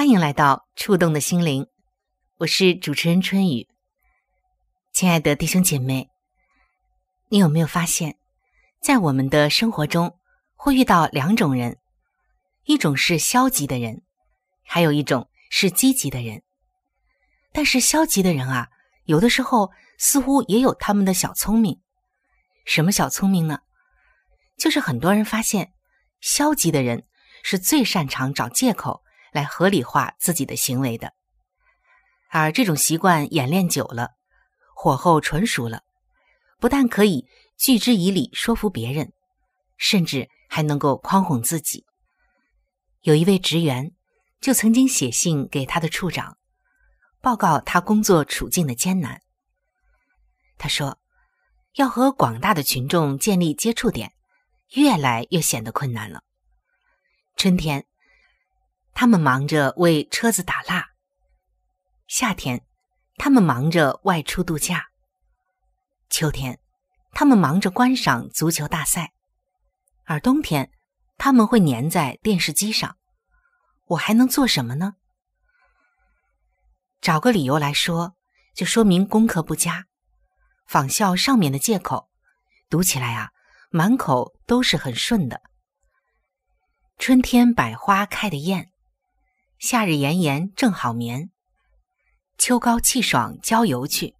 欢迎来到触动的心灵，我是主持人春雨。亲爱的弟兄姐妹，你有没有发现，在我们的生活中会遇到两种人，一种是消极的人，还有一种是积极的人。但是消极的人啊，有的时候似乎也有他们的小聪明。什么小聪明呢？就是很多人发现，消极的人。是最擅长找借口来合理化自己的行为的，而这种习惯演练久了，火候纯熟了，不但可以拒之以理说服别人，甚至还能够诓哄自己。有一位职员就曾经写信给他的处长，报告他工作处境的艰难。他说：“要和广大的群众建立接触点，越来越显得困难了。”春天，他们忙着为车子打蜡；夏天，他们忙着外出度假；秋天，他们忙着观赏足球大赛；而冬天，他们会粘在电视机上。我还能做什么呢？找个理由来说，就说明功课不佳，仿效上面的借口，读起来啊，满口都是很顺的。春天百花开得艳，夏日炎炎正好眠。秋高气爽郊游去，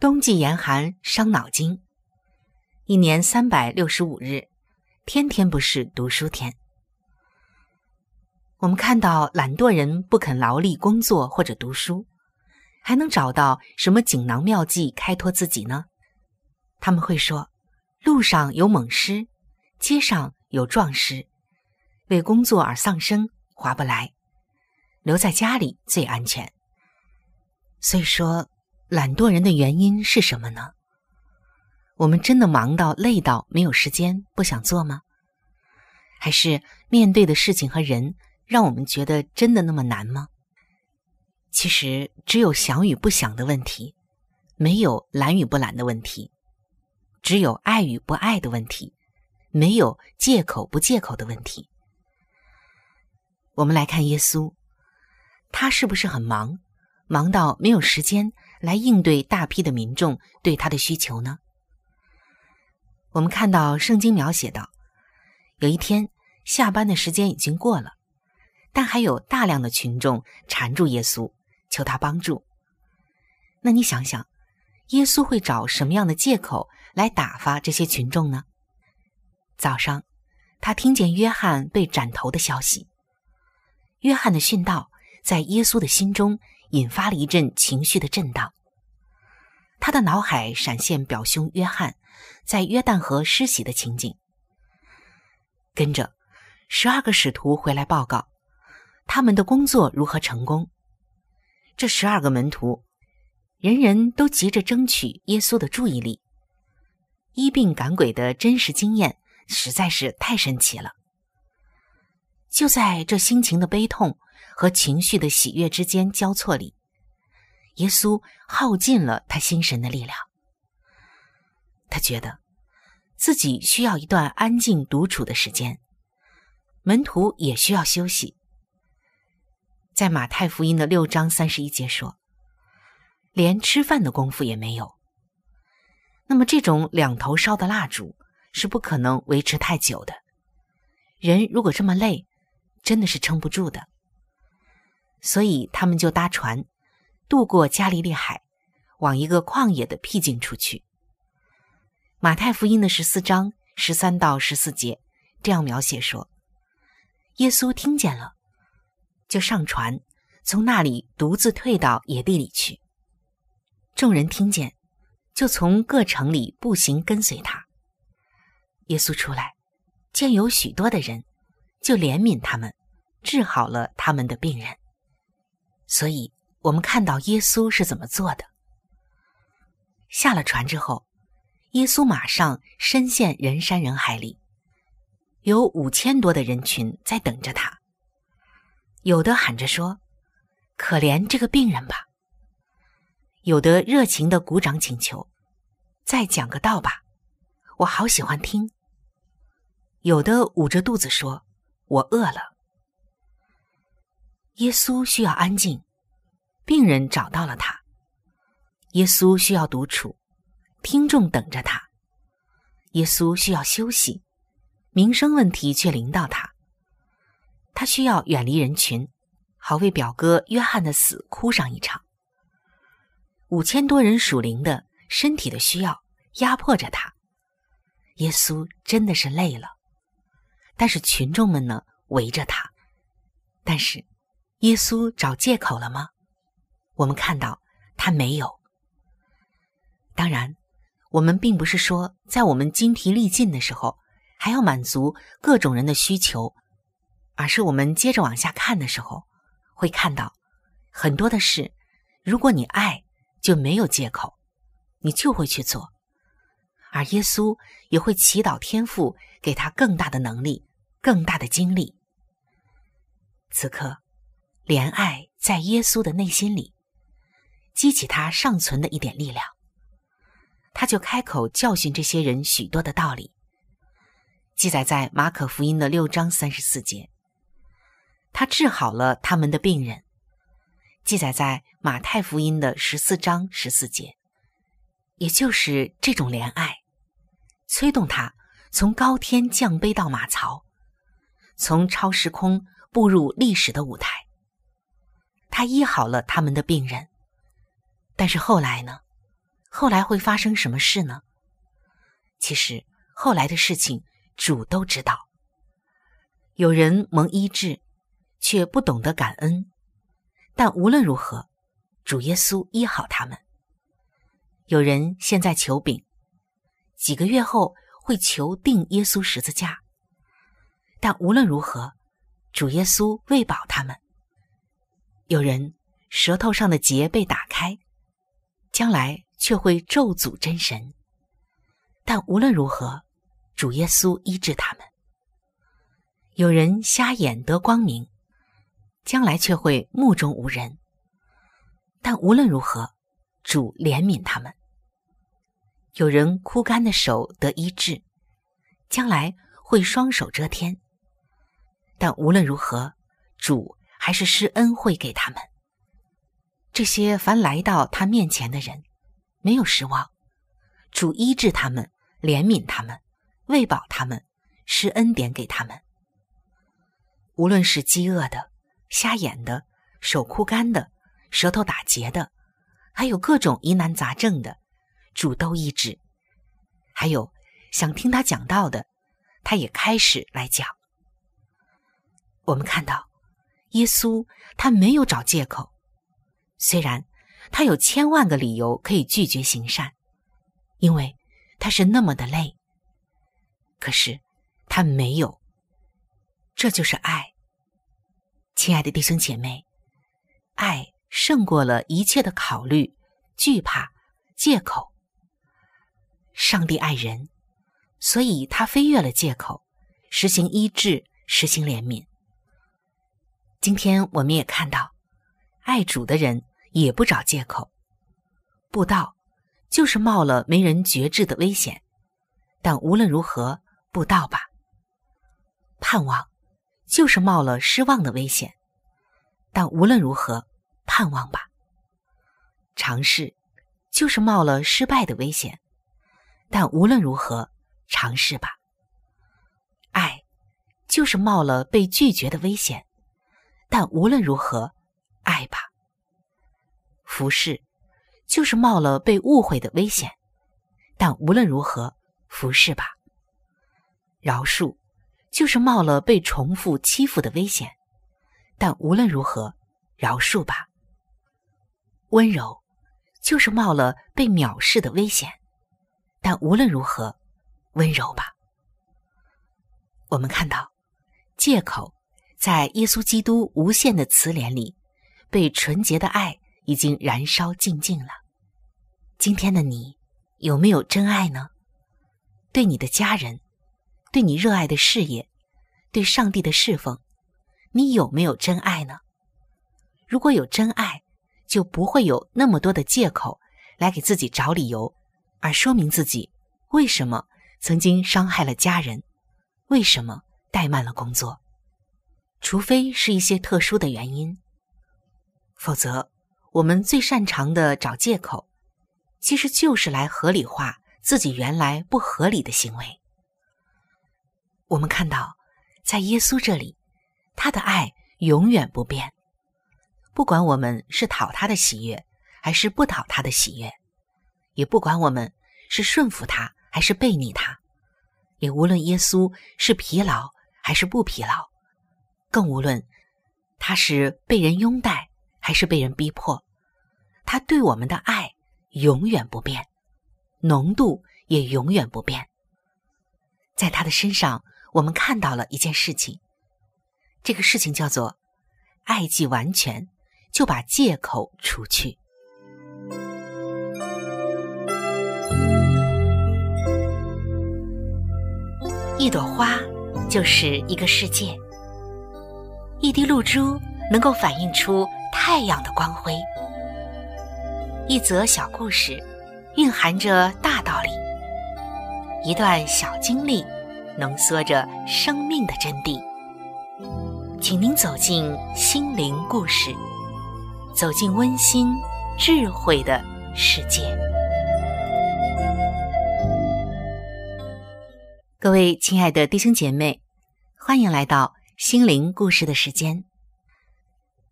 冬季严寒伤脑筋。一年三百六十五日，天天不是读书天。我们看到懒惰人不肯劳力工作或者读书，还能找到什么锦囊妙计开脱自己呢？他们会说：路上有猛狮，街上有壮狮。为工作而丧生，划不来，留在家里最安全。所以说，懒惰人的原因是什么呢？我们真的忙到累到没有时间，不想做吗？还是面对的事情和人让我们觉得真的那么难吗？其实，只有想与不想的问题，没有懒与不懒的问题；只有爱与不爱的问题，没有借口不借口的问题。我们来看耶稣，他是不是很忙，忙到没有时间来应对大批的民众对他的需求呢？我们看到圣经描写到，有一天下班的时间已经过了，但还有大量的群众缠住耶稣，求他帮助。那你想想，耶稣会找什么样的借口来打发这些群众呢？早上，他听见约翰被斩头的消息。约翰的殉道在耶稣的心中引发了一阵情绪的震荡，他的脑海闪现表兄约翰在约旦河施洗的情景。跟着，十二个使徒回来报告他们的工作如何成功。这十二个门徒，人人都急着争取耶稣的注意力，医病赶鬼的真实经验实在是太神奇了。就在这心情的悲痛和情绪的喜悦之间交错里，耶稣耗尽了他心神的力量。他觉得自己需要一段安静独处的时间，门徒也需要休息。在马太福音的六章三十一节说：“连吃饭的功夫也没有。”那么，这种两头烧的蜡烛是不可能维持太久的。人如果这么累，真的是撑不住的。所以，他们就搭船渡过加利利海，往一个旷野的僻静处去。马太福音的十四章十三到十四节这样描写说：耶稣听见了，就上船，从那里独自退到野地里去。众人听见。就从各城里步行跟随他。耶稣出来，见有许多的人，就怜悯他们，治好了他们的病人。所以，我们看到耶稣是怎么做的。下了船之后，耶稣马上深陷人山人海里，有五千多的人群在等着他。有的喊着说：“可怜这个病人吧。”有的热情的鼓掌请求，再讲个道吧，我好喜欢听。有的捂着肚子说：“我饿了。”耶稣需要安静，病人找到了他。耶稣需要独处，听众等着他。耶稣需要休息，民生问题却临到他。他需要远离人群，好为表哥约翰的死哭上一场。五千多人属灵的身体的需要压迫着他，耶稣真的是累了，但是群众们呢围着他，但是耶稣找借口了吗？我们看到他没有。当然，我们并不是说在我们精疲力尽的时候还要满足各种人的需求，而是我们接着往下看的时候会看到很多的事，如果你爱。就没有借口，你就会去做，而耶稣也会祈祷天父给他更大的能力、更大的精力。此刻，怜爱在耶稣的内心里激起他尚存的一点力量，他就开口教训这些人许多的道理，记载在马可福音的六章三十四节。他治好了他们的病人。记载在马太福音的十四章十四节，也就是这种怜爱，催动他从高天降卑到马槽，从超时空步入历史的舞台。他医好了他们的病人，但是后来呢？后来会发生什么事呢？其实后来的事情主都知道。有人蒙医治，却不懂得感恩。但无论如何，主耶稣医好他们。有人现在求饼，几个月后会求定耶稣十字架。但无论如何，主耶稣喂饱他们。有人舌头上的结被打开，将来却会咒诅真神。但无论如何，主耶稣医治他们。有人瞎眼得光明。将来却会目中无人，但无论如何，主怜悯他们。有人枯干的手得医治，将来会双手遮天，但无论如何，主还是施恩惠给他们。这些凡来到他面前的人，没有失望，主医治他们，怜悯他们，喂饱他们，施恩典给他们。无论是饥饿的。瞎眼的、手枯干的、舌头打结的，还有各种疑难杂症的，主都医治。还有想听他讲道的，他也开始来讲。我们看到，耶稣他没有找借口，虽然他有千万个理由可以拒绝行善，因为他是那么的累，可是他没有。这就是爱。亲爱的弟兄姐妹，爱胜过了一切的考虑、惧怕、借口。上帝爱人，所以他飞越了借口，实行医治，实行怜悯。今天我们也看到，爱主的人也不找借口。布道就是冒了没人觉知的危险，但无论如何布道吧。盼望就是冒了失望的危险，但无论如何盼望吧。尝试就是冒了失败的危险，但无论如何尝试吧。爱就是冒了被拒绝的危险。但无论如何，爱吧。服侍就是冒了被误会的危险，但无论如何，服侍吧。饶恕就是冒了被重复欺负的危险，但无论如何，饶恕吧。温柔就是冒了被藐视的危险，但无论如何，温柔吧。我们看到借口。在耶稣基督无限的慈怜里，被纯洁的爱已经燃烧尽尽了。今天的你有没有真爱呢？对你的家人，对你热爱的事业，对上帝的侍奉，你有没有真爱呢？如果有真爱，就不会有那么多的借口来给自己找理由，而说明自己为什么曾经伤害了家人，为什么怠慢了工作。除非是一些特殊的原因，否则我们最擅长的找借口，其实就是来合理化自己原来不合理的行为。我们看到，在耶稣这里，他的爱永远不变，不管我们是讨他的喜悦，还是不讨他的喜悦，也不管我们是顺服他还是背逆他，也无论耶稣是疲劳还是不疲劳。更无论他是被人拥戴还是被人逼迫，他对我们的爱永远不变，浓度也永远不变。在他的身上，我们看到了一件事情，这个事情叫做“爱既完全，就把借口除去”。一朵花就是一个世界。一滴露珠能够反映出太阳的光辉，一则小故事蕴含着大道理，一段小经历浓缩着生命的真谛。请您走进心灵故事，走进温馨智慧的世界。各位亲爱的弟兄姐妹，欢迎来到。心灵故事的时间，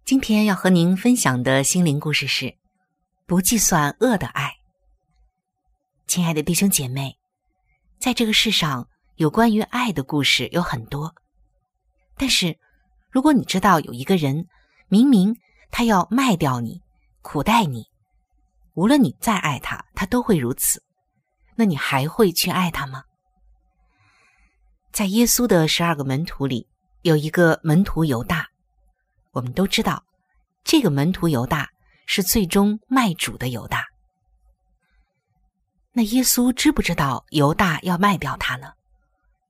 今天要和您分享的心灵故事是不计算恶的爱。亲爱的弟兄姐妹，在这个世上，有关于爱的故事有很多。但是，如果你知道有一个人，明明他要卖掉你、苦待你，无论你再爱他，他都会如此，那你还会去爱他吗？在耶稣的十二个门徒里。有一个门徒犹大，我们都知道，这个门徒犹大是最终卖主的犹大。那耶稣知不知道犹大要卖掉他呢？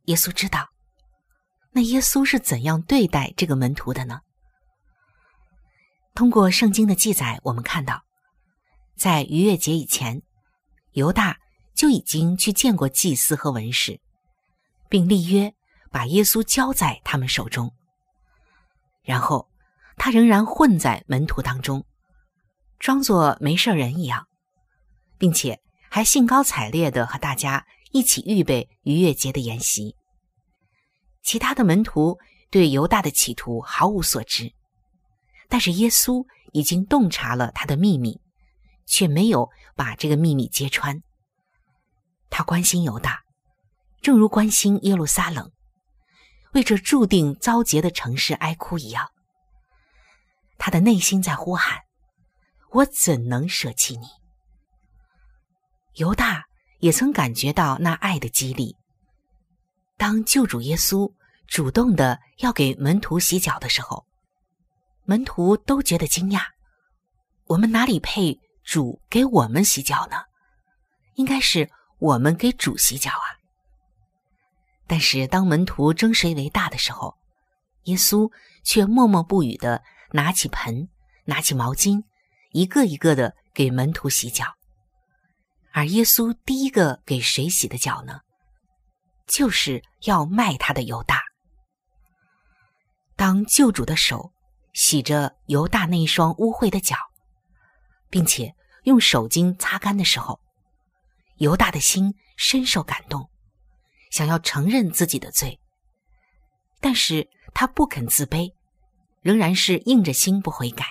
耶稣知道。那耶稣是怎样对待这个门徒的呢？通过圣经的记载，我们看到，在逾越节以前，犹大就已经去见过祭司和文士，并立约。把耶稣交在他们手中，然后他仍然混在门徒当中，装作没事人一样，并且还兴高采烈的和大家一起预备逾越节的筵席。其他的门徒对犹大的企图毫无所知，但是耶稣已经洞察了他的秘密，却没有把这个秘密揭穿。他关心犹大，正如关心耶路撒冷。为这注定遭劫的城市哀哭一样，他的内心在呼喊：“我怎能舍弃你？”犹大也曾感觉到那爱的激励。当救主耶稣主动的要给门徒洗脚的时候，门徒都觉得惊讶：“我们哪里配主给我们洗脚呢？应该是我们给主洗脚啊！”但是，当门徒争谁为大的时候，耶稣却默默不语的拿起盆，拿起毛巾，一个一个的给门徒洗脚。而耶稣第一个给谁洗的脚呢？就是要卖他的犹大。当救主的手洗着犹大那一双污秽的脚，并且用手巾擦干的时候，犹大的心深受感动，想要承认自己的罪，但是他不肯自卑，仍然是硬着心不悔改。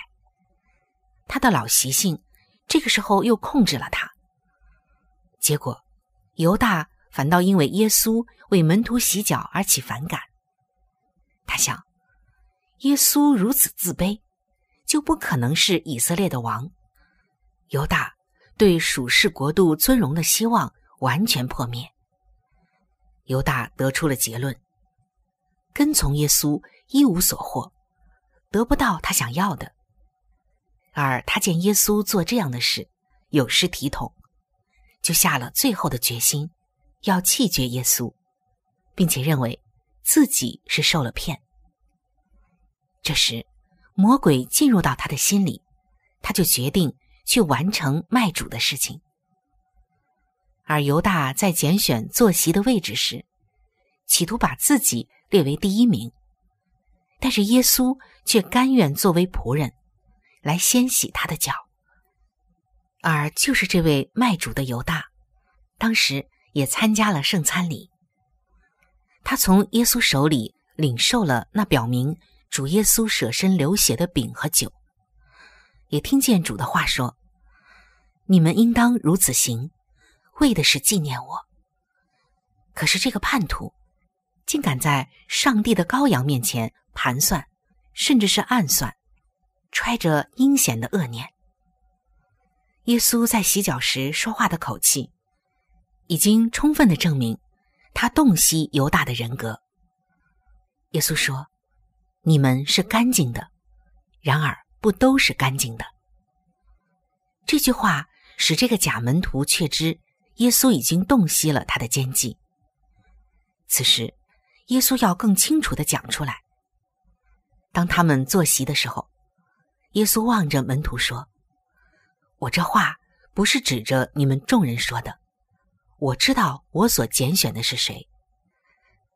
他的老习性这个时候又控制了他，结果犹大。反倒因为耶稣为门徒洗脚而起反感。他想，耶稣如此自卑，就不可能是以色列的王。犹大对属世国度尊荣的希望完全破灭。犹大得出了结论：跟从耶稣一无所获，得不到他想要的。而他见耶稣做这样的事有失体统，就下了最后的决心。要弃绝耶稣，并且认为自己是受了骗。这时，魔鬼进入到他的心里，他就决定去完成卖主的事情。而犹大在拣选坐席的位置时，企图把自己列为第一名，但是耶稣却甘愿作为仆人，来先洗他的脚。而就是这位卖主的犹大，当时。也参加了圣餐礼。他从耶稣手里领受了那表明主耶稣舍身流血的饼和酒，也听见主的话说：“你们应当如此行，为的是纪念我。”可是这个叛徒竟敢在上帝的羔羊面前盘算，甚至是暗算，揣着阴险的恶念。耶稣在洗脚时说话的口气。已经充分的证明，他洞悉犹大的人格。耶稣说：“你们是干净的，然而不都是干净的。”这句话使这个假门徒确知耶稣已经洞悉了他的奸计。此时，耶稣要更清楚的讲出来。当他们坐席的时候，耶稣望着门徒说：“我这话不是指着你们众人说的。”我知道我所拣选的是谁。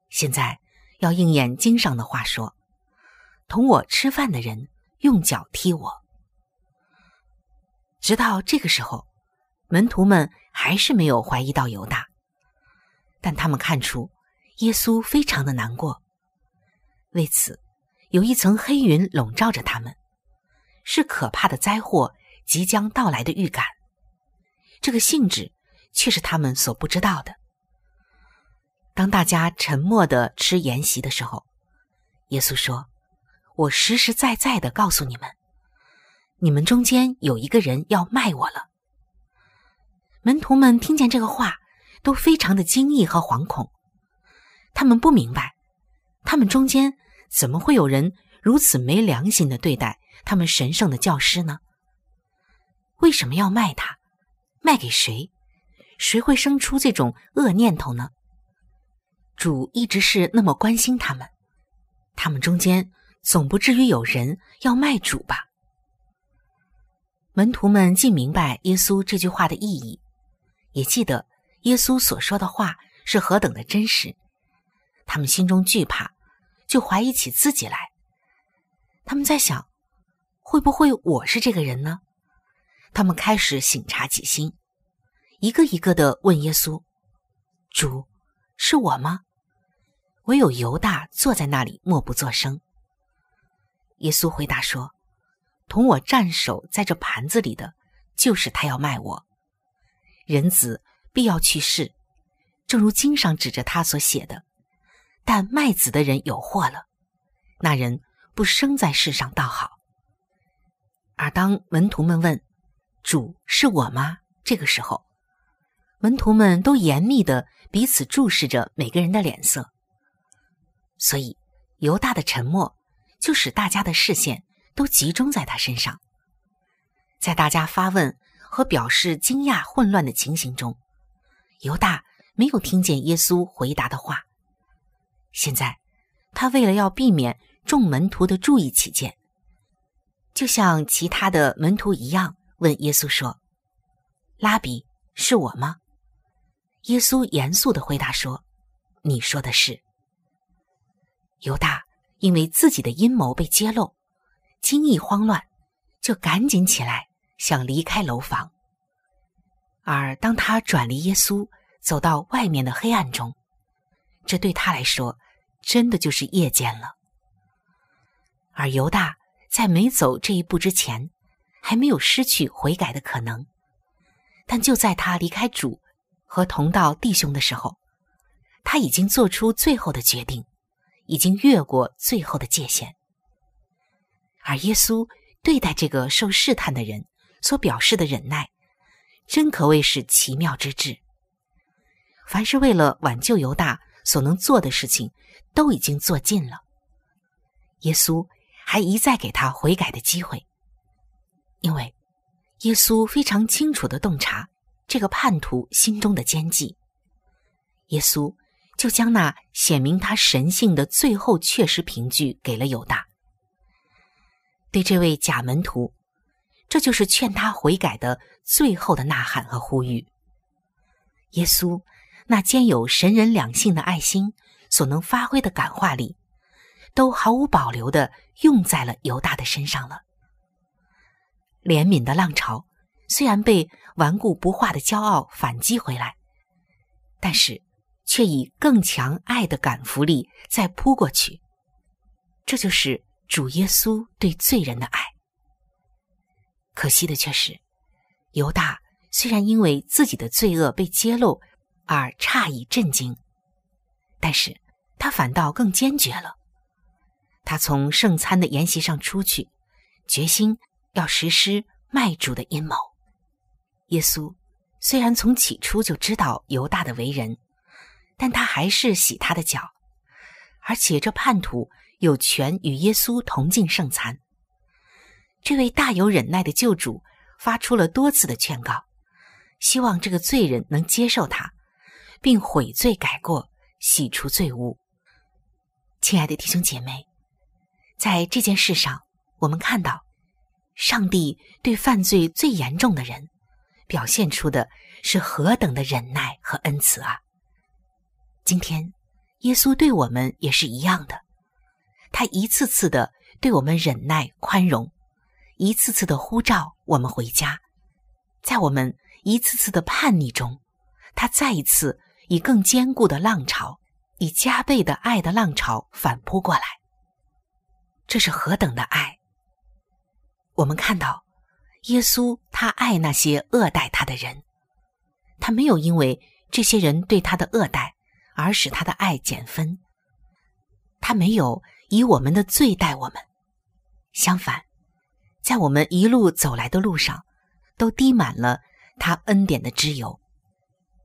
现在要应验经上的话说：“同我吃饭的人用脚踢我。”直到这个时候，门徒们还是没有怀疑到犹大，但他们看出耶稣非常的难过。为此，有一层黑云笼罩着他们，是可怕的灾祸即将到来的预感。这个性质。却是他们所不知道的。当大家沉默的吃筵席的时候，耶稣说：“我实实在在的告诉你们，你们中间有一个人要卖我了。”门徒们听见这个话，都非常的惊异和惶恐。他们不明白，他们中间怎么会有人如此没良心的对待他们神圣的教师呢？为什么要卖他？卖给谁？谁会生出这种恶念头呢？主一直是那么关心他们，他们中间总不至于有人要卖主吧？门徒们既明白耶稣这句话的意义，也记得耶稣所说的话是何等的真实，他们心中惧怕，就怀疑起自己来。他们在想，会不会我是这个人呢？他们开始醒察己心。一个一个的问耶稣：“主，是我吗？”唯有犹大坐在那里默不作声。耶稣回答说：“同我站守在这盘子里的，就是他要卖我。人子必要去世，正如经上指着他所写的。但卖子的人有祸了，那人不生在世上倒好。”而当门徒们问：“主是我吗？”这个时候。门徒们都严密的彼此注视着每个人的脸色，所以犹大的沉默就使大家的视线都集中在他身上。在大家发问和表示惊讶、混乱的情形中，犹大没有听见耶稣回答的话。现在，他为了要避免众门徒的注意起见，就像其他的门徒一样，问耶稣说：“拉比，是我吗？”耶稣严肃的回答说：“你说的是。”犹大因为自己的阴谋被揭露，惊异慌乱，就赶紧起来想离开楼房。而当他转离耶稣，走到外面的黑暗中，这对他来说，真的就是夜间了。而犹大在没走这一步之前，还没有失去悔改的可能，但就在他离开主和同道弟兄的时候，他已经做出最后的决定，已经越过最后的界限。而耶稣对待这个受试探的人所表示的忍耐，真可谓是奇妙之至。凡是为了挽救犹大所能做的事情，都已经做尽了。耶稣还一再给他悔改的机会，因为耶稣非常清楚的洞察这个叛徒心中的奸计。耶稣就将那显明他神性的最后确实凭据给了犹大。对这位假门徒，这就是劝他悔改的最后的呐喊和呼吁。耶稣。那兼有神人两性的爱心所能发挥的感化力，都毫无保留的用在了犹大的身上了。怜悯的浪潮虽然被顽固不化的骄傲反击回来，但是却以更强爱的感服力再扑过去。这就是主耶稣对罪人的爱。可惜的却是，犹大虽然因为自己的罪恶被揭露。而诧异震惊，但是他反倒更坚决了。他从圣餐的筵席上出去，决心要实施卖主的阴谋。耶稣虽然从起初就知道犹大的为人，但他还是洗他的脚，而且这叛徒有权与耶稣同进圣餐。这位大有忍耐的救主发出了多次的劝告，希望这个罪人能接受他。并悔罪改过，洗除罪污。亲爱的弟兄姐妹，在这件事上，我们看到，上帝对犯罪最严重的人，表现出的是何等的忍耐和恩慈啊！今天，耶稣对我们也是一样的，他一次次的对我们忍耐宽容，一次次的呼召我们回家，在我们一次次的叛逆中，他再一次。以更坚固的浪潮，以加倍的爱的浪潮反扑过来。这是何等的爱！我们看到，耶稣他爱那些恶待他的人，他没有因为这些人对他的恶待而使他的爱减分。他没有以我们的罪待我们，相反，在我们一路走来的路上，都滴满了他恩典的脂油，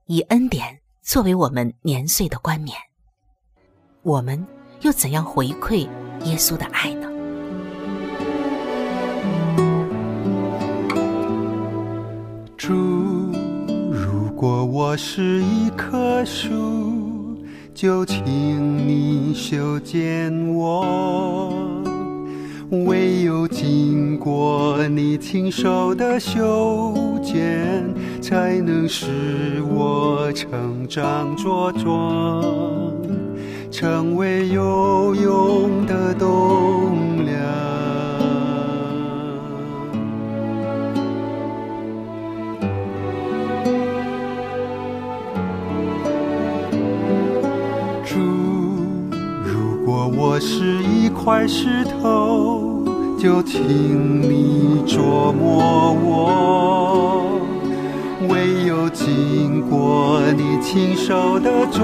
以恩典。作为我们年岁的冠冕，我们又怎样回馈耶稣的爱呢？主，如果我是一棵树，就请你修剪我。唯有经过你亲手的修剪，才能使我成长茁壮，成为有用的栋梁。如果我是一块石头。就请你琢磨我，唯有经过你亲手的琢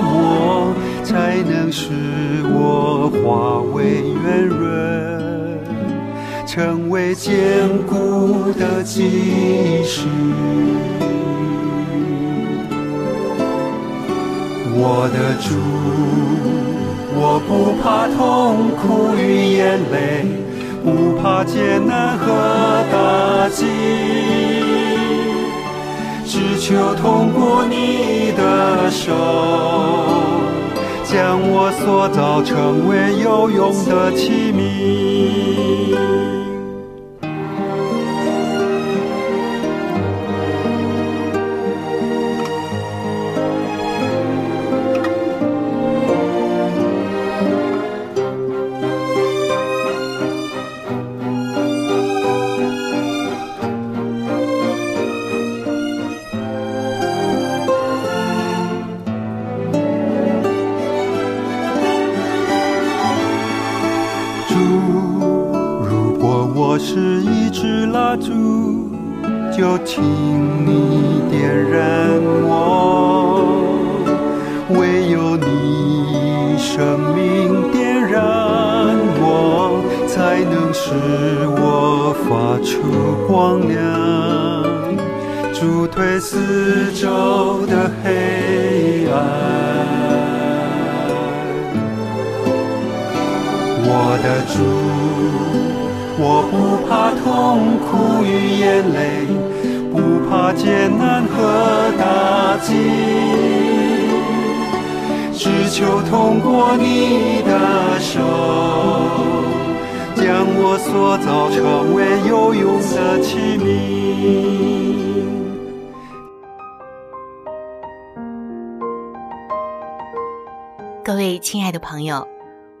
磨，才能使我化为圆润，成为坚固的基石。我的主，我不怕痛苦与眼泪。不怕艰难和打击，只求通过你的手，将我塑造成为有用的器皿。我的主。我不怕痛苦与眼泪，不怕艰难和打击，只求通过你的手，将我塑造成为有用的器皿。各位亲爱的朋友，